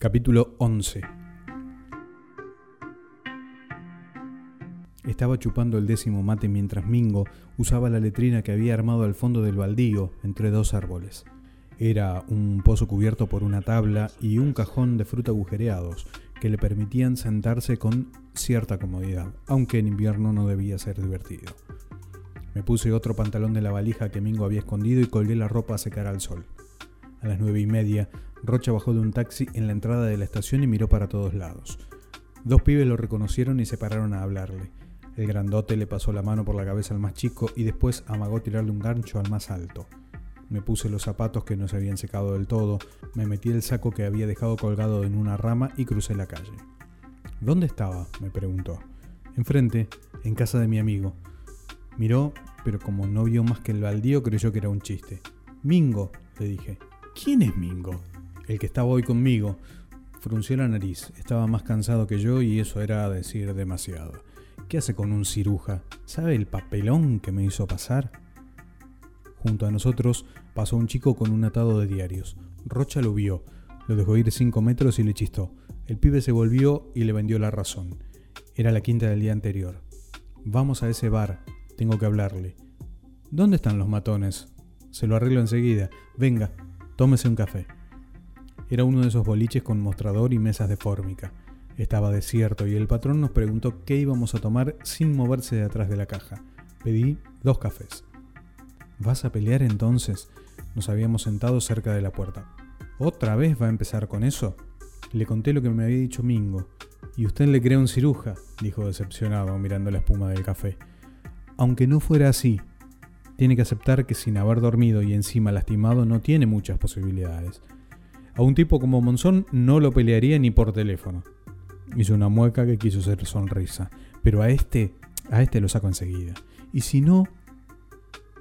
Capítulo 11 Estaba chupando el décimo mate mientras Mingo usaba la letrina que había armado al fondo del baldío entre dos árboles. Era un pozo cubierto por una tabla y un cajón de fruta agujereados que le permitían sentarse con cierta comodidad, aunque en invierno no debía ser divertido. Me puse otro pantalón de la valija que Mingo había escondido y colgué la ropa a secar al sol. A las nueve y media Rocha bajó de un taxi en la entrada de la estación y miró para todos lados. Dos pibes lo reconocieron y se pararon a hablarle. El grandote le pasó la mano por la cabeza al más chico y después amagó tirarle un gancho al más alto. Me puse los zapatos que no se habían secado del todo, me metí el saco que había dejado colgado en una rama y crucé la calle. ¿Dónde estaba? me preguntó. Enfrente, en casa de mi amigo. Miró, pero como no vio más que el baldío creyó que era un chiste. Mingo, le dije. ¿Quién es Mingo? el que estaba hoy conmigo, frunció la nariz. Estaba más cansado que yo y eso era decir demasiado. ¿Qué hace con un ciruja? ¿Sabe el papelón que me hizo pasar? Junto a nosotros pasó un chico con un atado de diarios. Rocha lo vio, lo dejó ir cinco metros y le chistó. El pibe se volvió y le vendió la razón. Era la quinta del día anterior. Vamos a ese bar, tengo que hablarle. ¿Dónde están los matones? Se lo arreglo enseguida. Venga, tómese un café. Era uno de esos boliches con mostrador y mesas de fórmica. Estaba desierto y el patrón nos preguntó qué íbamos a tomar sin moverse de atrás de la caja. Pedí dos cafés. ¿Vas a pelear entonces? Nos habíamos sentado cerca de la puerta. ¿Otra vez va a empezar con eso? Le conté lo que me había dicho Mingo. Y usted le crea un ciruja, dijo decepcionado mirando la espuma del café. Aunque no fuera así, tiene que aceptar que sin haber dormido y encima lastimado no tiene muchas posibilidades. A un tipo como Monzón no lo pelearía ni por teléfono. Hizo una mueca que quiso ser sonrisa. Pero a este, a este lo saco enseguida. Y si no,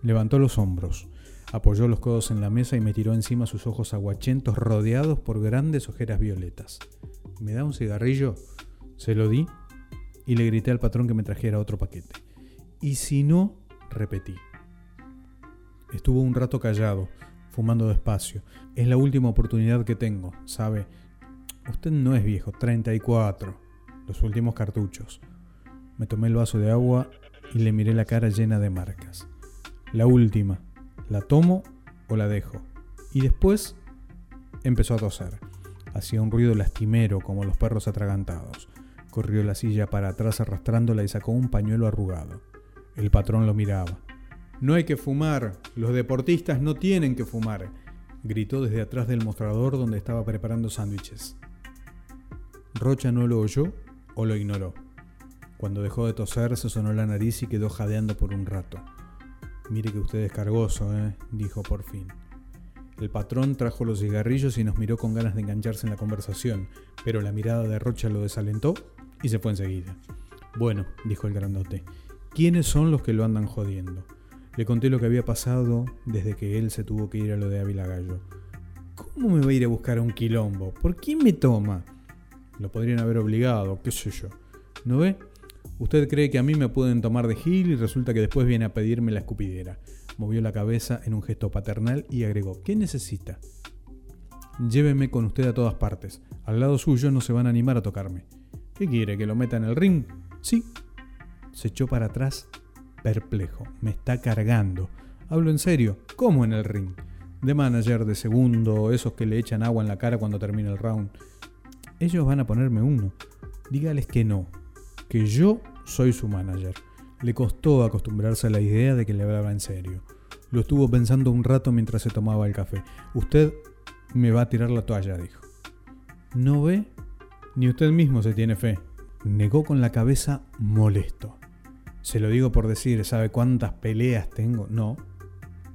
levantó los hombros, apoyó los codos en la mesa y me tiró encima sus ojos aguachentos rodeados por grandes ojeras violetas. ¿Me da un cigarrillo? Se lo di y le grité al patrón que me trajera otro paquete. Y si no, repetí. Estuvo un rato callado, fumando despacio. Es la última oportunidad que tengo, ¿sabe? Usted no es viejo, 34. Los últimos cartuchos. Me tomé el vaso de agua y le miré la cara llena de marcas. La última. ¿La tomo o la dejo? Y después empezó a toser. Hacía un ruido lastimero como los perros atragantados. Corrió la silla para atrás arrastrándola y sacó un pañuelo arrugado. El patrón lo miraba. No hay que fumar, los deportistas no tienen que fumar, gritó desde atrás del mostrador donde estaba preparando sándwiches. Rocha no lo oyó o lo ignoró. Cuando dejó de toser se sonó la nariz y quedó jadeando por un rato. Mire que usted es cargoso, ¿eh? dijo por fin. El patrón trajo los cigarrillos y nos miró con ganas de engancharse en la conversación, pero la mirada de Rocha lo desalentó y se fue enseguida. Bueno, dijo el grandote, ¿quiénes son los que lo andan jodiendo? Le conté lo que había pasado desde que él se tuvo que ir a lo de Ávila Gallo. ¿Cómo me va a ir a buscar a un quilombo? ¿Por quién me toma? Lo podrían haber obligado, qué sé yo. ¿No ve? Usted cree que a mí me pueden tomar de gil y resulta que después viene a pedirme la escupidera. Movió la cabeza en un gesto paternal y agregó, ¿qué necesita? Lléveme con usted a todas partes. Al lado suyo no se van a animar a tocarme. ¿Qué quiere? ¿Que lo meta en el ring? Sí. Se echó para atrás perplejo. Me está cargando. Hablo en serio. ¿Cómo en el ring? De manager, de segundo, esos que le echan agua en la cara cuando termina el round. Ellos van a ponerme uno. Dígales que no. Que yo soy su manager. Le costó acostumbrarse a la idea de que le hablaba en serio. Lo estuvo pensando un rato mientras se tomaba el café. Usted me va a tirar la toalla, dijo. ¿No ve? Ni usted mismo se tiene fe. Negó con la cabeza molesto. Se lo digo por decir, ¿sabe cuántas peleas tengo? No.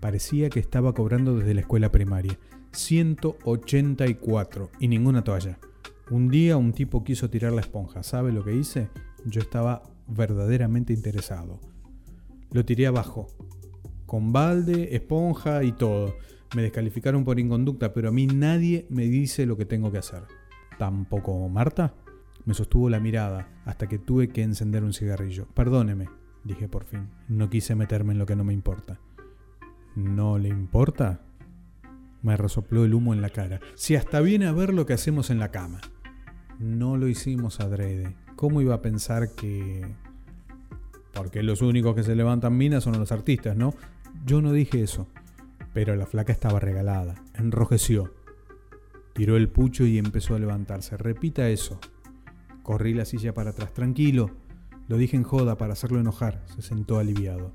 Parecía que estaba cobrando desde la escuela primaria. 184 y ninguna toalla. Un día un tipo quiso tirar la esponja. ¿Sabe lo que hice? Yo estaba verdaderamente interesado. Lo tiré abajo. Con balde, esponja y todo. Me descalificaron por inconducta, pero a mí nadie me dice lo que tengo que hacer. ¿Tampoco Marta? Me sostuvo la mirada hasta que tuve que encender un cigarrillo. Perdóneme, dije por fin. No quise meterme en lo que no me importa. ¿No le importa? Me resopló el humo en la cara. Si hasta viene a ver lo que hacemos en la cama. No lo hicimos adrede. ¿Cómo iba a pensar que... Porque los únicos que se levantan minas son los artistas, ¿no? Yo no dije eso. Pero la flaca estaba regalada. Enrojeció. Tiró el pucho y empezó a levantarse. Repita eso. Corrí la silla para atrás. Tranquilo. Lo dije en joda para hacerlo enojar. Se sentó aliviado.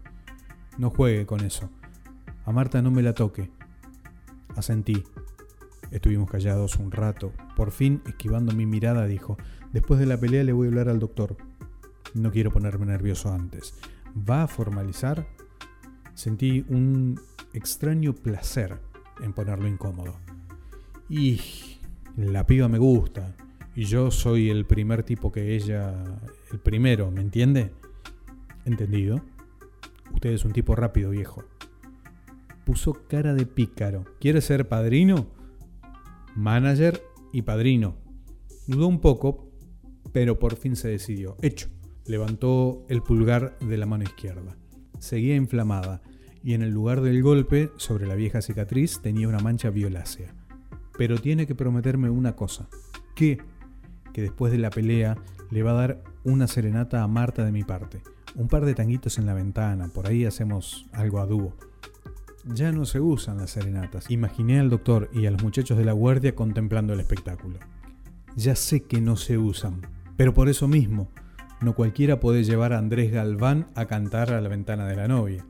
No juegue con eso. A Marta no me la toque. Asentí. Estuvimos callados un rato. Por fin, esquivando mi mirada, dijo, después de la pelea le voy a hablar al doctor. No quiero ponerme nervioso antes. ¿Va a formalizar? Sentí un extraño placer en ponerlo incómodo. Y la piba me gusta. Y yo soy el primer tipo que ella... El primero, ¿me entiende? Entendido. Usted es un tipo rápido, viejo. Puso cara de pícaro. ¿Quiere ser padrino? Manager y padrino. Dudó un poco, pero por fin se decidió. Hecho. Levantó el pulgar de la mano izquierda. Seguía inflamada y en el lugar del golpe, sobre la vieja cicatriz, tenía una mancha violácea. Pero tiene que prometerme una cosa. ¿Qué? Que después de la pelea le va a dar una serenata a Marta de mi parte. Un par de tanguitos en la ventana, por ahí hacemos algo a dúo. Ya no se usan las serenatas. Imaginé al doctor y a los muchachos de la guardia contemplando el espectáculo. Ya sé que no se usan, pero por eso mismo, no cualquiera puede llevar a Andrés Galván a cantar a la ventana de la novia.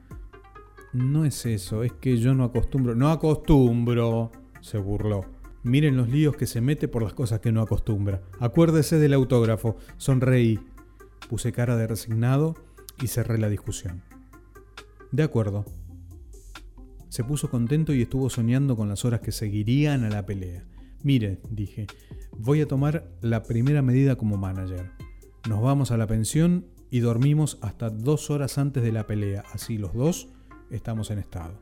No es eso, es que yo no acostumbro. No acostumbro, se burló. Miren los líos que se mete por las cosas que no acostumbra. Acuérdese del autógrafo. Sonreí. Puse cara de resignado y cerré la discusión. De acuerdo. Se puso contento y estuvo soñando con las horas que seguirían a la pelea. Mire, dije, voy a tomar la primera medida como manager. Nos vamos a la pensión y dormimos hasta dos horas antes de la pelea, así los dos estamos en estado.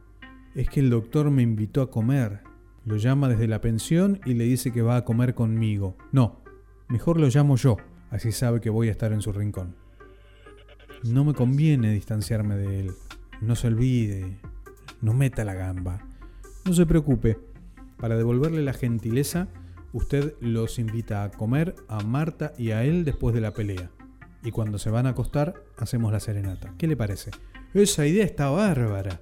Es que el doctor me invitó a comer. Lo llama desde la pensión y le dice que va a comer conmigo. No, mejor lo llamo yo, así sabe que voy a estar en su rincón. No me conviene distanciarme de él. No se olvide. No meta la gamba. No se preocupe. Para devolverle la gentileza, usted los invita a comer a Marta y a él después de la pelea. Y cuando se van a acostar, hacemos la serenata. ¿Qué le parece? Esa idea está bárbara.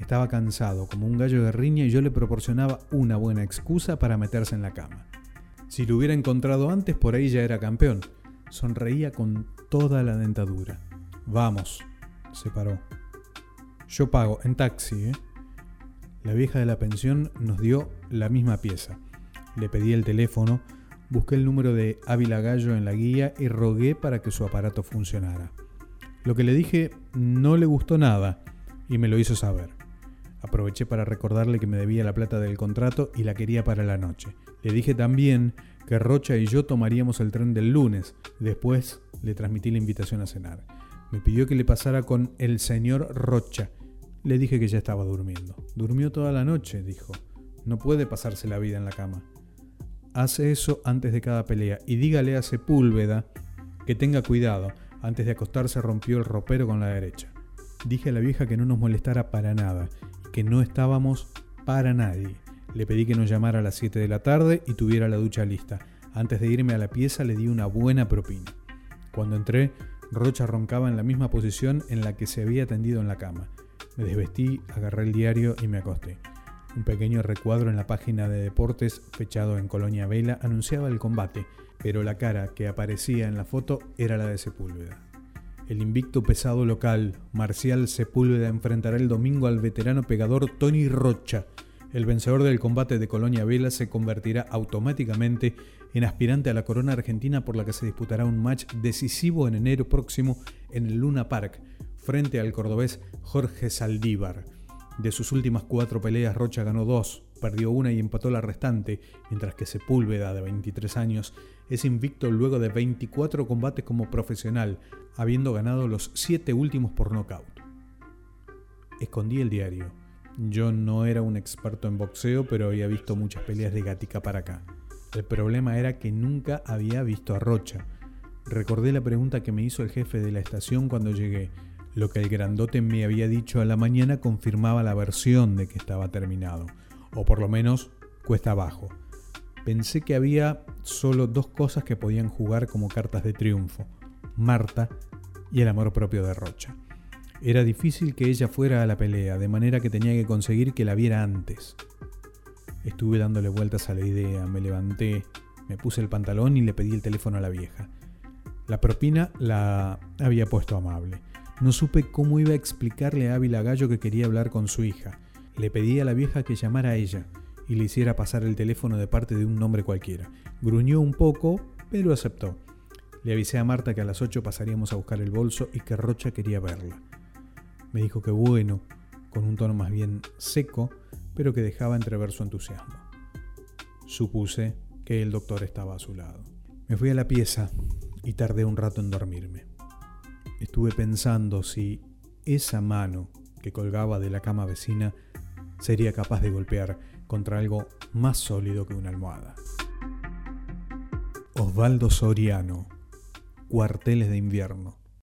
Estaba cansado, como un gallo de riña, y yo le proporcionaba una buena excusa para meterse en la cama. Si lo hubiera encontrado antes, por ahí ya era campeón. Sonreía con toda la dentadura. Vamos, se paró. Yo pago, en taxi, ¿eh? La vieja de la pensión nos dio la misma pieza. Le pedí el teléfono, busqué el número de Ávila Gallo en la guía y rogué para que su aparato funcionara. Lo que le dije no le gustó nada y me lo hizo saber. Aproveché para recordarle que me debía la plata del contrato y la quería para la noche. Le dije también que Rocha y yo tomaríamos el tren del lunes. Después le transmití la invitación a cenar. Me pidió que le pasara con el señor Rocha. Le dije que ya estaba durmiendo. Durmió toda la noche, dijo. No puede pasarse la vida en la cama. Hace eso antes de cada pelea y dígale a Sepúlveda que tenga cuidado. Antes de acostarse rompió el ropero con la derecha. Dije a la vieja que no nos molestara para nada que no estábamos para nadie. Le pedí que nos llamara a las 7 de la tarde y tuviera la ducha lista. Antes de irme a la pieza le di una buena propina. Cuando entré, Rocha roncaba en la misma posición en la que se había tendido en la cama. Me desvestí, agarré el diario y me acosté. Un pequeño recuadro en la página de deportes, fechado en Colonia Vela, anunciaba el combate, pero la cara que aparecía en la foto era la de Sepúlveda. El invicto pesado local, Marcial Sepúlveda, enfrentará el domingo al veterano pegador Tony Rocha. El vencedor del combate de Colonia Vela se convertirá automáticamente en aspirante a la corona argentina por la que se disputará un match decisivo en enero próximo en el Luna Park, frente al cordobés Jorge Saldívar. De sus últimas cuatro peleas, Rocha ganó dos, perdió una y empató la restante, mientras que Sepúlveda, de 23 años, es invicto luego de 24 combates como profesional, habiendo ganado los siete últimos por nocaut. Escondí el diario. Yo no era un experto en boxeo, pero había visto muchas peleas de Gatica para acá. El problema era que nunca había visto a Rocha. Recordé la pregunta que me hizo el jefe de la estación cuando llegué. Lo que el grandote me había dicho a la mañana confirmaba la versión de que estaba terminado. O por lo menos cuesta abajo. Pensé que había solo dos cosas que podían jugar como cartas de triunfo, Marta y el amor propio de Rocha. Era difícil que ella fuera a la pelea, de manera que tenía que conseguir que la viera antes. Estuve dándole vueltas a la idea, me levanté, me puse el pantalón y le pedí el teléfono a la vieja. La propina la había puesto amable. No supe cómo iba a explicarle a Ávila Gallo que quería hablar con su hija. Le pedí a la vieja que llamara a ella y le hiciera pasar el teléfono de parte de un nombre cualquiera. Gruñó un poco, pero aceptó. Le avisé a Marta que a las 8 pasaríamos a buscar el bolso y que Rocha quería verla. Me dijo que bueno, con un tono más bien seco, pero que dejaba entrever su entusiasmo. Supuse que el doctor estaba a su lado. Me fui a la pieza y tardé un rato en dormirme. Estuve pensando si esa mano que colgaba de la cama vecina sería capaz de golpear contra algo más sólido que una almohada. Osvaldo Soriano, Cuarteles de invierno,